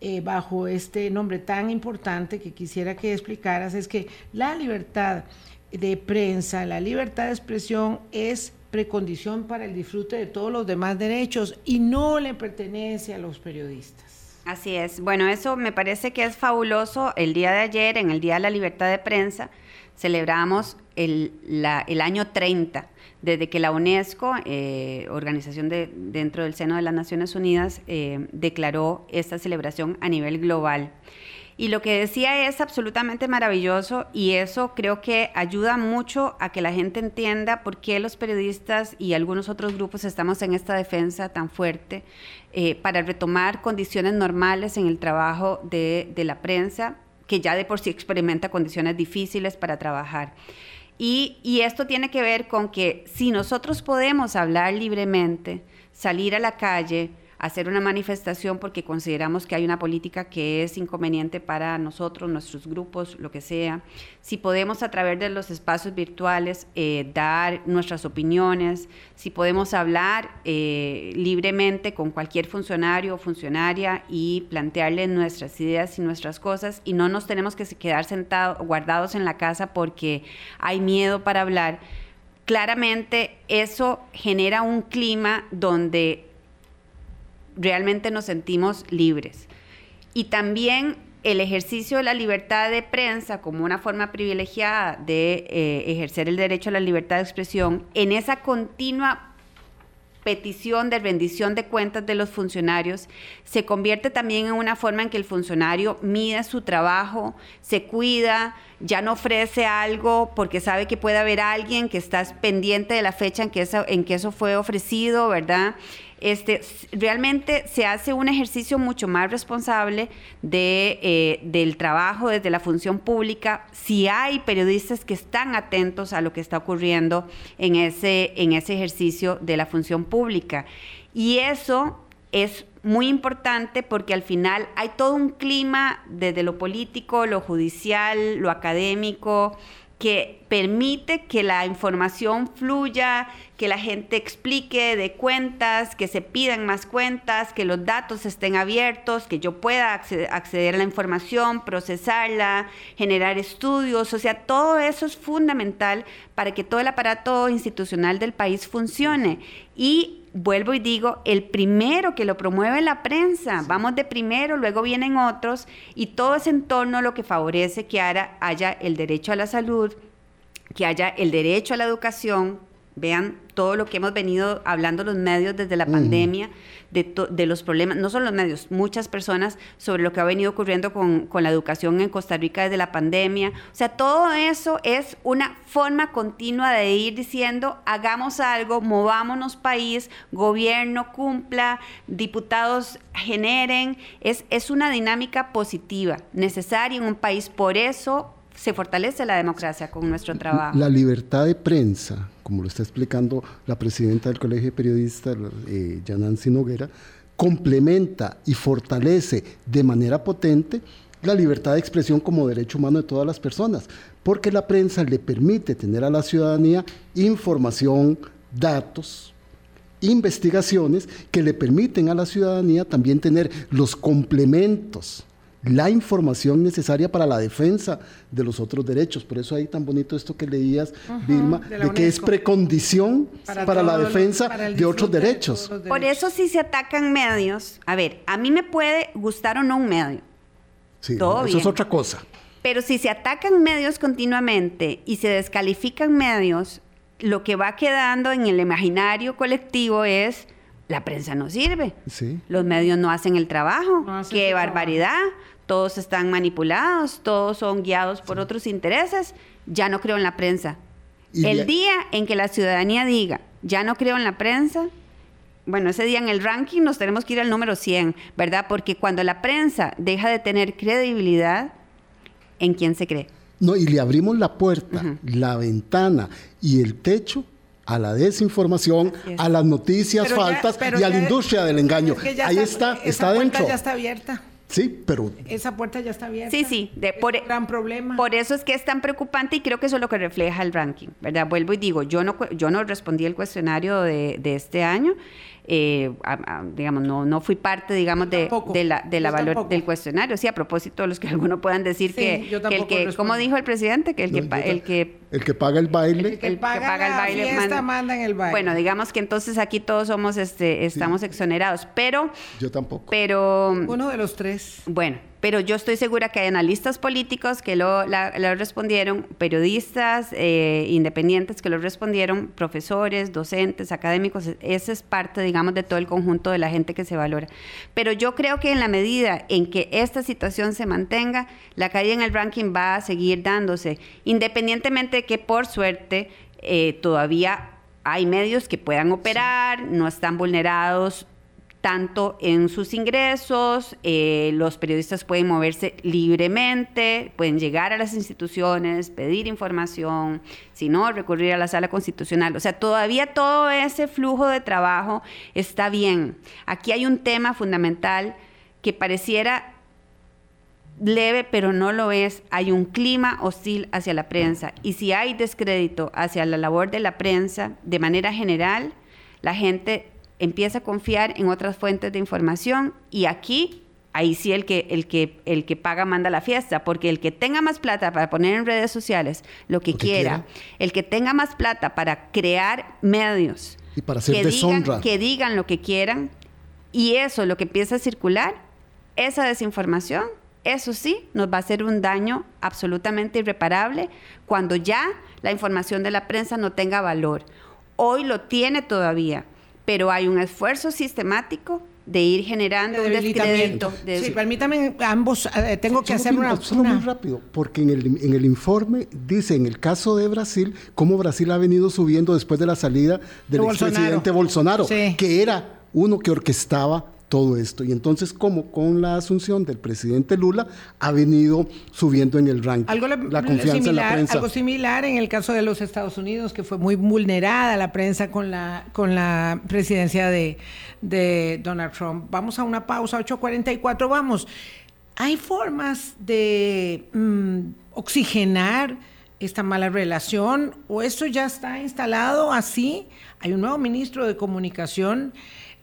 Speaker 3: eh, bajo este nombre tan importante que quisiera que explicaras, es que la libertad de prensa, la libertad de expresión es precondición para el disfrute de todos los demás derechos y no le pertenece a los periodistas.
Speaker 1: Así es. Bueno, eso me parece que es fabuloso. El día de ayer, en el Día de la Libertad de Prensa, celebramos el, año 30 desde que la UNESCO, eh, organización de, dentro del seno de las Naciones Unidas, eh, declaró esta celebración a nivel global. Y lo que decía es absolutamente maravilloso y eso creo que ayuda mucho a que la gente entienda por qué los periodistas y algunos otros grupos estamos en esta defensa tan fuerte eh, para retomar condiciones normales en el trabajo de, de la prensa que ya de por sí experimenta condiciones difíciles para trabajar. Y, y, esto tiene que ver con que si nosotros podemos hablar libremente, salir a la calle, hacer una manifestación porque consideramos que hay una política que es inconveniente para nosotros, nuestros grupos, lo que sea. Si podemos a través de los espacios virtuales eh, dar nuestras opiniones, si podemos hablar eh, libremente con cualquier funcionario o funcionaria y plantearle nuestras ideas y nuestras cosas y no nos tenemos que quedar sentados, guardados en la casa porque hay miedo para hablar. Claramente eso genera un clima donde realmente nos sentimos libres. Y también el ejercicio de la libertad de prensa como una forma privilegiada de eh, ejercer el derecho a la libertad de expresión, en esa continua petición de rendición de cuentas de los funcionarios se convierte también en una forma en que el funcionario mide su trabajo, se cuida, ya no ofrece algo porque sabe que puede haber alguien que está pendiente de la fecha en que eso, en que eso fue ofrecido, ¿verdad? Este, realmente se hace un ejercicio mucho más responsable de, eh, del trabajo desde la función pública, si hay periodistas que están atentos a lo que está ocurriendo en ese, en ese ejercicio de la función pública. Y eso es muy importante porque al final hay todo un clima desde lo político, lo judicial, lo académico, que permite que la información fluya, que la gente explique de cuentas, que se pidan más cuentas, que los datos estén abiertos, que yo pueda acceder, a la información, procesarla, generar estudios, o sea, todo eso es fundamental para que todo el aparato institucional del país funcione. Y vuelvo y digo, el primero que lo promueve la prensa, vamos de primero, luego vienen otros, y todo ese entorno lo que favorece que haya el derecho a la salud, que haya el derecho a la educación, vean todo lo que hemos venido hablando los medios desde la pandemia, de, los problemas, no solo los medios, muchas personas sobre lo que ha venido ocurriendo con, con, la educación en Costa Rica desde la pandemia. O sea, todo eso es una forma continua de ir diciendo, hagamos algo, movámonos país, gobierno cumpla, diputados generen. Es, es una dinámica positiva, necesaria en un país. Por eso se fortalece la democracia con nuestro trabajo.
Speaker 4: La libertad de prensa, como lo está explicando la presidenta del Colegio de Periodistas, eh, Yanancy Noguera, complementa y fortalece de manera potente la libertad de expresión como derecho humano de todas las personas, porque la prensa le permite tener a la ciudadanía información, datos, investigaciones que le permiten a la ciudadanía también tener los complementos la información necesaria para la defensa de los otros derechos. Por eso ahí tan bonito esto que leías, Vilma, de, que es precondición para, la defensa de otros derechos.
Speaker 1: Por eso si se atacan medios, a ver, a mí me puede gustar o no un medio.
Speaker 4: Sí, eso es otra cosa.
Speaker 1: Pero si se atacan medios continuamente y se descalifican medios, lo que va quedando en el imaginario colectivo es la prensa no sirve. Los medios no hacen el trabajo. Qué barbaridad. Todos están manipulados, todos son guiados por otros intereses. Ya no creo en la prensa. El día en que la ciudadanía diga, ya no creo en la prensa, bueno, ese día en el ranking nos tenemos que ir al número 100, ¿verdad? Porque cuando la prensa deja de tener credibilidad, ¿en quién se cree?
Speaker 4: No, y le abrimos la puerta, la ventana y el techo a la desinformación, a las noticias faltas y a la industria del engaño. Ahí está, está dentro.
Speaker 3: ya está abierta.
Speaker 4: Sí, pero...
Speaker 3: Esa puerta ya está abierta.
Speaker 1: Sí, sí. De, por, un
Speaker 3: e- gran problema.
Speaker 1: Por eso es que es tan preocupante y creo que eso es lo que refleja el ranking, ¿verdad? Vuelvo y digo, yo no, yo no respondí el cuestionario de, de este año eh, digamos, no, no fui parte, digamos, de, de la, de la valor del cuestionario. Sí, a propósito de los que algunos puedan decir que, el que, como dijo el presidente, que el que, el que
Speaker 4: el que paga el baile,
Speaker 3: el que, paga, el baile manda, en el baile.
Speaker 1: Bueno, digamos que entonces aquí todos somos, este, estamos exonerados, pero
Speaker 4: yo tampoco.
Speaker 1: Pero
Speaker 3: uno de los tres.
Speaker 1: Bueno, pero yo estoy segura que hay analistas políticos que lo, respondieron, periodistas eh, independientes que lo respondieron, profesores, docentes, académicos, ese es parte, digamos, de todo el conjunto de la gente que se valora. Pero yo creo que en la medida en que esta situación se mantenga, la caída en el ranking va a seguir dándose, independientemente de que por suerte eh, todavía hay medios que puedan operar, no están vulnerados tanto en sus ingresos, eh, los periodistas pueden moverse libremente, pueden llegar a las instituciones, pedir información, si no, recurrir a la sala constitucional. O sea, todavía todo ese flujo de trabajo está bien. Aquí hay un tema fundamental que pareciera leve, pero no lo es. Hay un clima hostil hacia la prensa. Y si hay descrédito hacia la labor de la prensa, de manera general, la gente empieza a confiar en otras fuentes de información y aquí ahí sí el que, el que, el que paga manda la fiesta, porque el que tenga más plata para poner en redes sociales lo que, quiera, el que tenga más plata para crear medios
Speaker 4: y para hacer
Speaker 1: que, digan, que digan lo que quieran, y eso lo que empieza a circular, esa desinformación, eso sí, nos va a hacer un daño absolutamente irreparable cuando ya la información de la prensa no tenga valor. Hoy lo tiene todavía, pero hay un esfuerzo sistemático de ir generando un descrédito.
Speaker 3: sí, permítame, ambos, eh, tengo que hacer una,
Speaker 4: solo muy rápido, porque en el, en el informe dice, en el caso de Brasil, cómo Brasil ha venido subiendo después de la salida del expresidente Bolsonaro, que era uno que orquestaba todo esto. Y entonces, como con la asunción del presidente Lula, ha venido subiendo en el ranking
Speaker 3: algo la confianza en la prensa. Algo similar en el caso de los Estados Unidos, que fue muy vulnerada la prensa con la, con la presidencia de, Donald Trump. Vamos a una pausa, 8.44, vamos. ¿Hay formas de mm, oxigenar esta mala relación o esto ya está instalado así? Hay un nuevo ministro de comunicación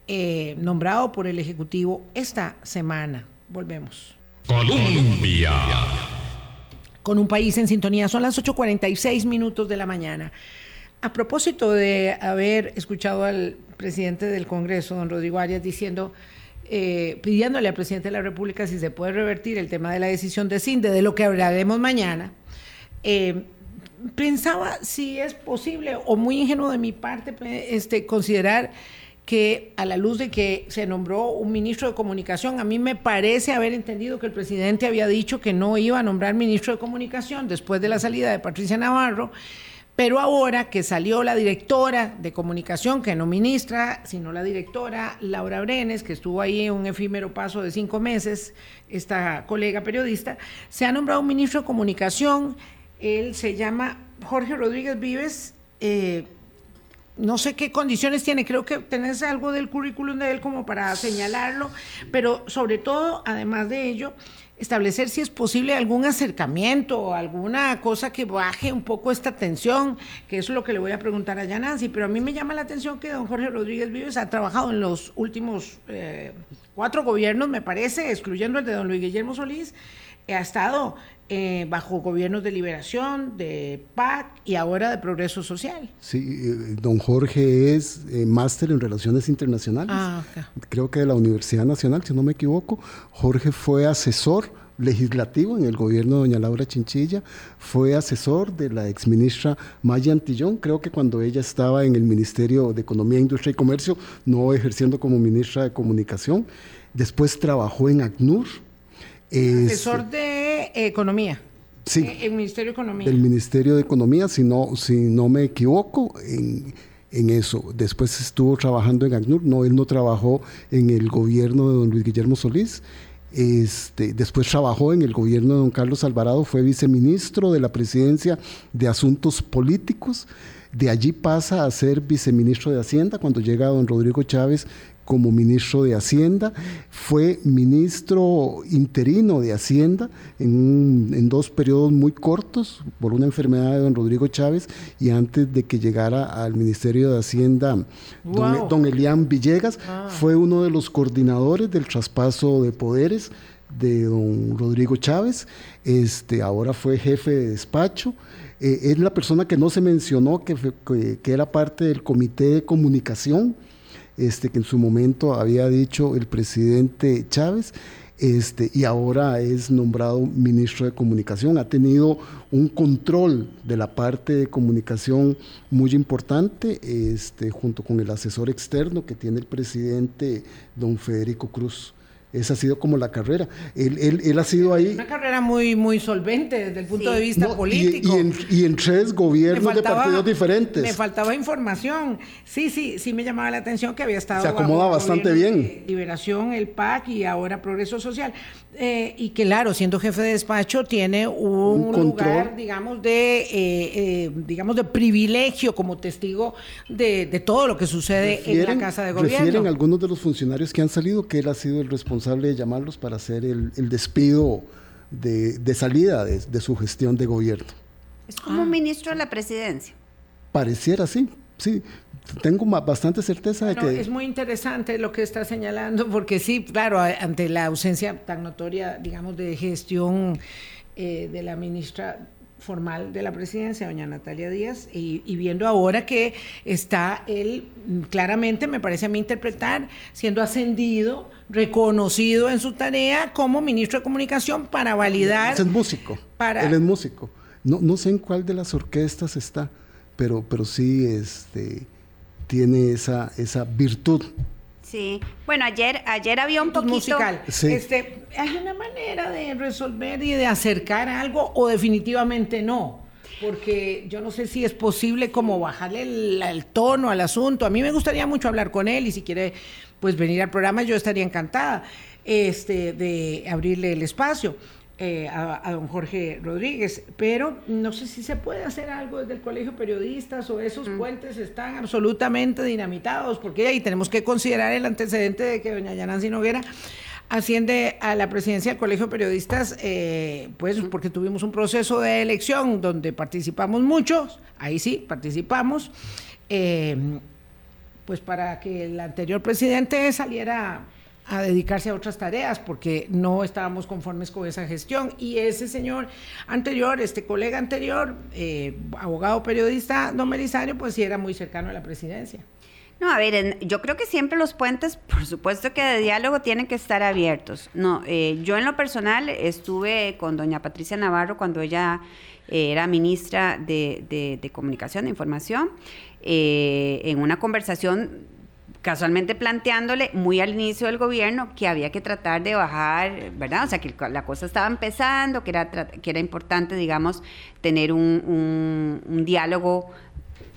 Speaker 3: eh, nombrado por el Ejecutivo esta semana. Volvemos. Colombia. Con un país en sintonía. Son las 8.46 minutos de la mañana. A propósito de haber escuchado al presidente del Congreso, don Rodrigo Arias, diciendo, eh, pidiéndole al presidente de la República si se puede revertir el tema de la decisión de CINDE, de lo que hablaremos mañana, eh, pensaba si es posible o muy ingenuo de mi parte este, considerar que a la luz de que se nombró un ministro de comunicación, a mí me parece haber entendido que el presidente había dicho que no iba a nombrar ministro de comunicación después de la salida de Patricia Navarro, pero ahora que salió la directora de comunicación, que no ministra, sino la directora Laura Brenes, que estuvo ahí en un efímero paso de cinco meses, esta colega periodista, se ha nombrado un ministro de comunicación, él se llama Jorge Rodríguez Vives, eh, no sé qué condiciones tiene, creo que tenés algo del currículum de él como para señalarlo, pero sobre todo, además de ello, establecer si es posible algún acercamiento o alguna cosa que baje un poco esta tensión, que es lo que le voy a preguntar a Yanansi, pero a mí me llama la atención que don Jorge Rodríguez Vives ha trabajado en los últimos eh, cuatro gobiernos, me parece, excluyendo el de don Luis Guillermo Solís, ha estado eh, bajo gobiernos de liberación, de PAC y ahora de Progreso Social.
Speaker 4: Sí, eh, don Jorge es eh, máster en Relaciones Internacionales, ah, creo que de la Universidad Nacional, si no me equivoco. Jorge fue asesor legislativo en el gobierno de doña Laura Chinchilla, fue asesor de la exministra Maya Antillón, creo que cuando ella estaba en el Ministerio de Economía, Industria y Comercio, no ejerciendo como ministra de Comunicación. Después trabajó en ACNUR,
Speaker 3: Asesor de Economía.
Speaker 4: Sí.
Speaker 3: Eh, el Ministerio de Economía.
Speaker 4: El Ministerio de Economía, si no, si no me equivoco, en, en eso. Después estuvo trabajando en ACNUR. No, él no trabajó en el gobierno de don Luis Guillermo Solís. Este, después trabajó en el gobierno de don Carlos Alvarado, fue viceministro de la presidencia de Asuntos Políticos. De allí pasa a ser viceministro de Hacienda cuando llega don Rodrigo Chávez como ministro de Hacienda, fue ministro interino de Hacienda en, dos periodos muy cortos por una enfermedad de don Rodrigo Chávez y antes de que llegara al Ministerio de Hacienda don, Elian Villegas, ah. fue uno de los coordinadores del traspaso de poderes de don Rodrigo Chávez, este, ahora fue jefe de despacho. Eh, es la persona que no se mencionó, que, que era parte del comité de comunicación este, que en su momento había dicho el presidente Chávez. Este, y ahora es nombrado ministro de Comunicación. Ha tenido un control de la parte de comunicación muy importante, este, junto con el asesor externo que tiene el presidente don Federico Cruz. Esa ha sido como la carrera. Él, él, él ha sido ahí.
Speaker 3: Una carrera muy, muy solvente desde el punto de vista político.
Speaker 4: Y, en, y, en, tres gobiernos de partidos diferentes.
Speaker 3: Me faltaba información. Sí, sí, sí me llamaba la atención que había estado.
Speaker 4: Se acomoda bastante bien.
Speaker 3: Liberación, el PAC y ahora Progreso Social. Eh, y que, claro, siendo jefe de despacho, tiene un, lugar, digamos, de, eh, eh, digamos, de privilegio como testigo de, de todo lo que sucede en la Casa de Gobierno.
Speaker 4: Refieren algunos de los funcionarios que han salido que él ha sido el responsable de llamarlos para hacer el, despido de, salida de, su gestión de gobierno.
Speaker 1: Es como un ah. ministro de la presidencia.
Speaker 4: Pareciera, sí, sí. Tengo bastante certeza de que...
Speaker 3: Es muy interesante lo que está señalando, porque sí, claro, ante la ausencia tan notoria, digamos, de gestión eh, de la ministra formal de la presidencia, doña Natalia Díaz, y, viendo ahora que está él mm, claramente, me parece a mí interpretar, siendo ascendido, reconocido en su tarea como ministro de Comunicación para validar...
Speaker 4: Él es músico, para, él es músico. No, no sé en cuál de las orquestas está, pero, pero sí este, tiene esa, esa virtud
Speaker 1: Sí, bueno, ayer, ayer había un poquito...
Speaker 3: Musical. Este, ¿Hay una manera de resolver y de acercar algo o definitivamente no? Porque yo no sé si es posible como bajarle el, tono al asunto. A mí me gustaría mucho hablar con él y si quiere pues venir al programa yo estaría encantada este, de abrirle el espacio. Eh, a, don Jorge Rodríguez, pero no sé si se puede hacer algo desde el Colegio de Periodistas o esos mm. puentes están absolutamente dinamitados, porque ahí tenemos que considerar el antecedente de que doña Yanancy Noguera asciende a la presidencia del Colegio de Periodistas, eh, pues mm. porque tuvimos un proceso de elección donde participamos muchos, ahí sí, participamos, eh, pues para que el anterior presidente saliera a dedicarse a otras tareas porque no estábamos conformes con esa gestión. Y ese señor anterior, este colega anterior, eh, abogado periodista don Melisario, pues sí era muy cercano a la presidencia.
Speaker 1: No, a ver, yo creo que siempre los puentes, por supuesto que de diálogo tienen que estar abiertos. No, eh, yo en lo personal estuve con doña Patricia Navarro cuando ella eh, era ministra de, de, Comunicación, de Información, en una conversación casualmente planteándole muy al inicio del gobierno que había que tratar de bajar, ¿verdad? O sea, que la cosa estaba empezando, que era, que era importante, digamos, tener un, un diálogo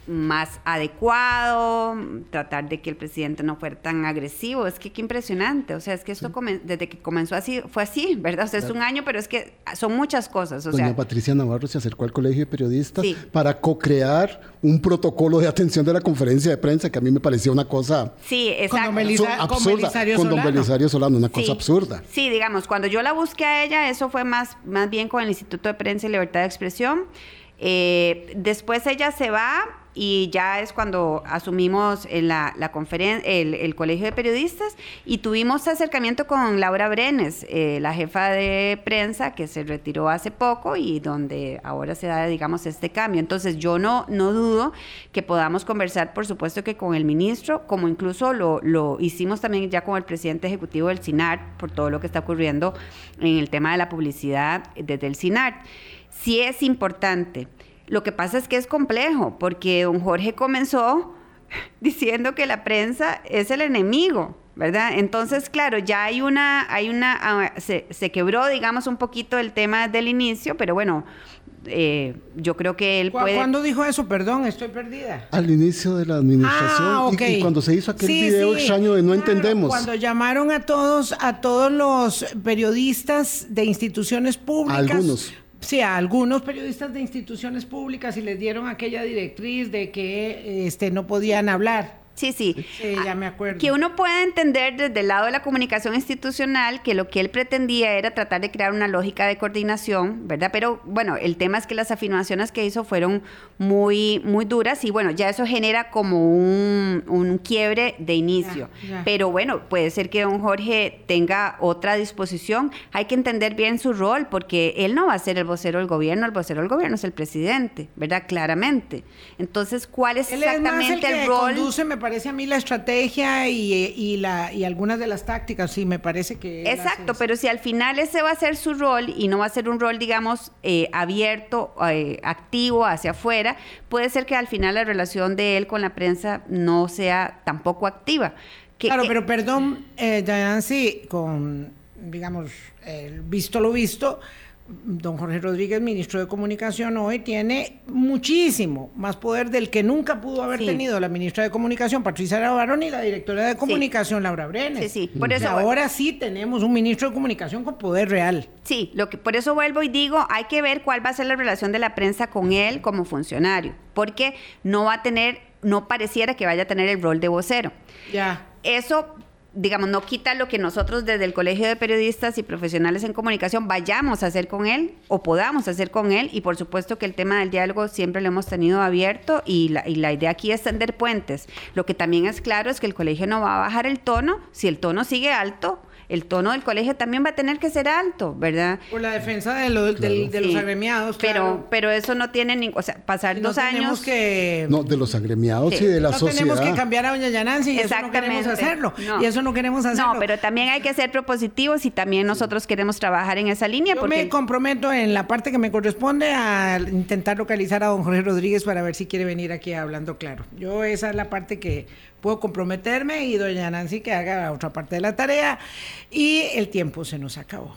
Speaker 1: más adecuado, tratar de que el presidente no fuera tan agresivo. Es que qué impresionante. O sea, es que esto desde que comenzó así, fue así, ¿verdad? O sea, es un año, pero es que son muchas cosas. O
Speaker 4: Doña Patricia Navarro se acercó al Colegio de Periodistas para co-crear un protocolo de atención de la conferencia de prensa que a mí me parecía una cosa
Speaker 1: sí, exacto.
Speaker 4: Con, absurda, con don Belisario Solano, una cosa absurda.
Speaker 1: Sí, digamos, cuando yo la busqué a ella, eso fue más, más bien con el Instituto de Prensa y Libertad de Expresión. Eh, después ella se va y ya es cuando asumimos en la, la el, Colegio de Periodistas y tuvimos acercamiento con Laura Brenes, eh, la jefa de prensa que se retiró hace poco y donde ahora se da, digamos, este cambio. Entonces yo no, no dudo que podamos conversar, por supuesto que con el ministro, como incluso lo, lo hicimos también ya con el presidente ejecutivo del SINAR, por todo lo que está ocurriendo en el tema de la publicidad desde el SINAR. Sí es importante lo que pasa es que es complejo, porque don Jorge comenzó diciendo que la prensa es el enemigo, ¿verdad? Entonces, claro, ya hay una, hay una, ah, se, quebró, digamos, un poquito el tema del inicio, pero bueno, eh, yo creo que él puede...
Speaker 3: ¿Cuándo dijo eso? Perdón, estoy perdida.
Speaker 4: Al inicio de la administración ah, y, cuando se hizo aquel video extraño de no entendemos.
Speaker 3: Cuando llamaron a todos, a todos los periodistas de instituciones públicas.
Speaker 4: Algunos
Speaker 3: Sí, a algunos periodistas de instituciones públicas y les dieron aquella directriz de que este, no podían hablar.
Speaker 1: Sí, sí.
Speaker 3: ya me acuerdo.
Speaker 1: Que uno pueda entender desde el lado de la comunicación institucional que lo que él pretendía era tratar de crear una lógica de coordinación, ¿verdad? Pero bueno, el tema es que las afirmaciones que hizo fueron muy, muy duras y bueno, ya eso genera como un, un quiebre de inicio. Pero bueno, puede ser que don Jorge tenga otra disposición. Hay que entender bien su rol porque él no va a ser el vocero del gobierno, el vocero del gobierno es el presidente, ¿verdad? Claramente. Entonces, ¿cuál es exactamente el, rol?
Speaker 3: Parece a mí la estrategia y, la, y algunas de las tácticas, sí, me parece que...
Speaker 1: Exacto, pero si al final ese va a ser su rol y no va a ser un rol, digamos, eh, abierto, eh, activo hacia afuera, puede ser que al final la relación de él con la prensa no sea tampoco activa.
Speaker 3: claro, pero perdón, eh, sí, con, digamos, visto lo visto, don Jorge Rodríguez, ministro de Comunicación, hoy tiene muchísimo más poder del que nunca pudo haber tenido la ministra de Comunicación, Patricia Navarro, y la directora de Comunicación, Laura Brenes.
Speaker 1: Sí,
Speaker 3: sí. Por eso, ahora sí tenemos un ministro de Comunicación con poder real.
Speaker 1: Sí, lo que, por eso vuelvo y digo, hay que ver cuál va a ser la relación de la prensa con él como funcionario, porque no va a tener, no pareciera que vaya a tener el rol de vocero.
Speaker 3: Ya.
Speaker 1: Eso digamos, no quita lo que nosotros desde el Colegio de Periodistas y Profesionales en Comunicación vayamos a hacer con él o podamos hacer con él y por supuesto que el tema del diálogo siempre lo hemos tenido abierto y la, y la idea aquí es tender puentes. Lo que también es claro es que el colegio no va a bajar el tono, si el tono sigue alto, el tono del colegio también va a tener que ser alto, ¿verdad?
Speaker 3: Por la defensa de, de los agremiados.
Speaker 1: Pero, pero eso no tiene ni, o sea, pasar dos años.
Speaker 3: que.
Speaker 4: No, de los agremiados y de la
Speaker 3: no
Speaker 4: sociedad.
Speaker 3: tenemos que cambiar a doña Yanansi y eso no queremos hacerlo. Y eso no queremos hacerlo.
Speaker 1: No, pero también hay que ser propositivos y también nosotros queremos trabajar en esa línea.
Speaker 3: Yo
Speaker 1: porque...
Speaker 3: me comprometo en la parte que me corresponde a intentar localizar a don Jorge Rodríguez para ver si quiere venir aquí hablando claro. Yo esa es la parte que puedo comprometerme y doña Nancy que haga otra parte de la tarea y el tiempo se nos acabó.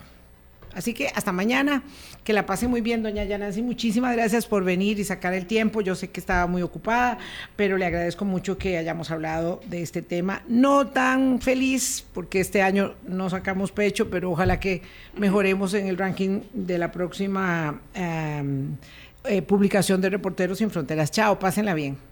Speaker 3: Así que hasta mañana, que la pase muy bien, doña Yanancy. Muchísimas gracias por venir y sacar el tiempo. Yo sé que estaba muy ocupada, pero le agradezco mucho que hayamos hablado de este tema. No tan feliz, porque este año no sacamos pecho, pero ojalá que mejoremos en el ranking de la próxima eh, publicación de Reporteros Sin Fronteras. Chao, pásenla bien.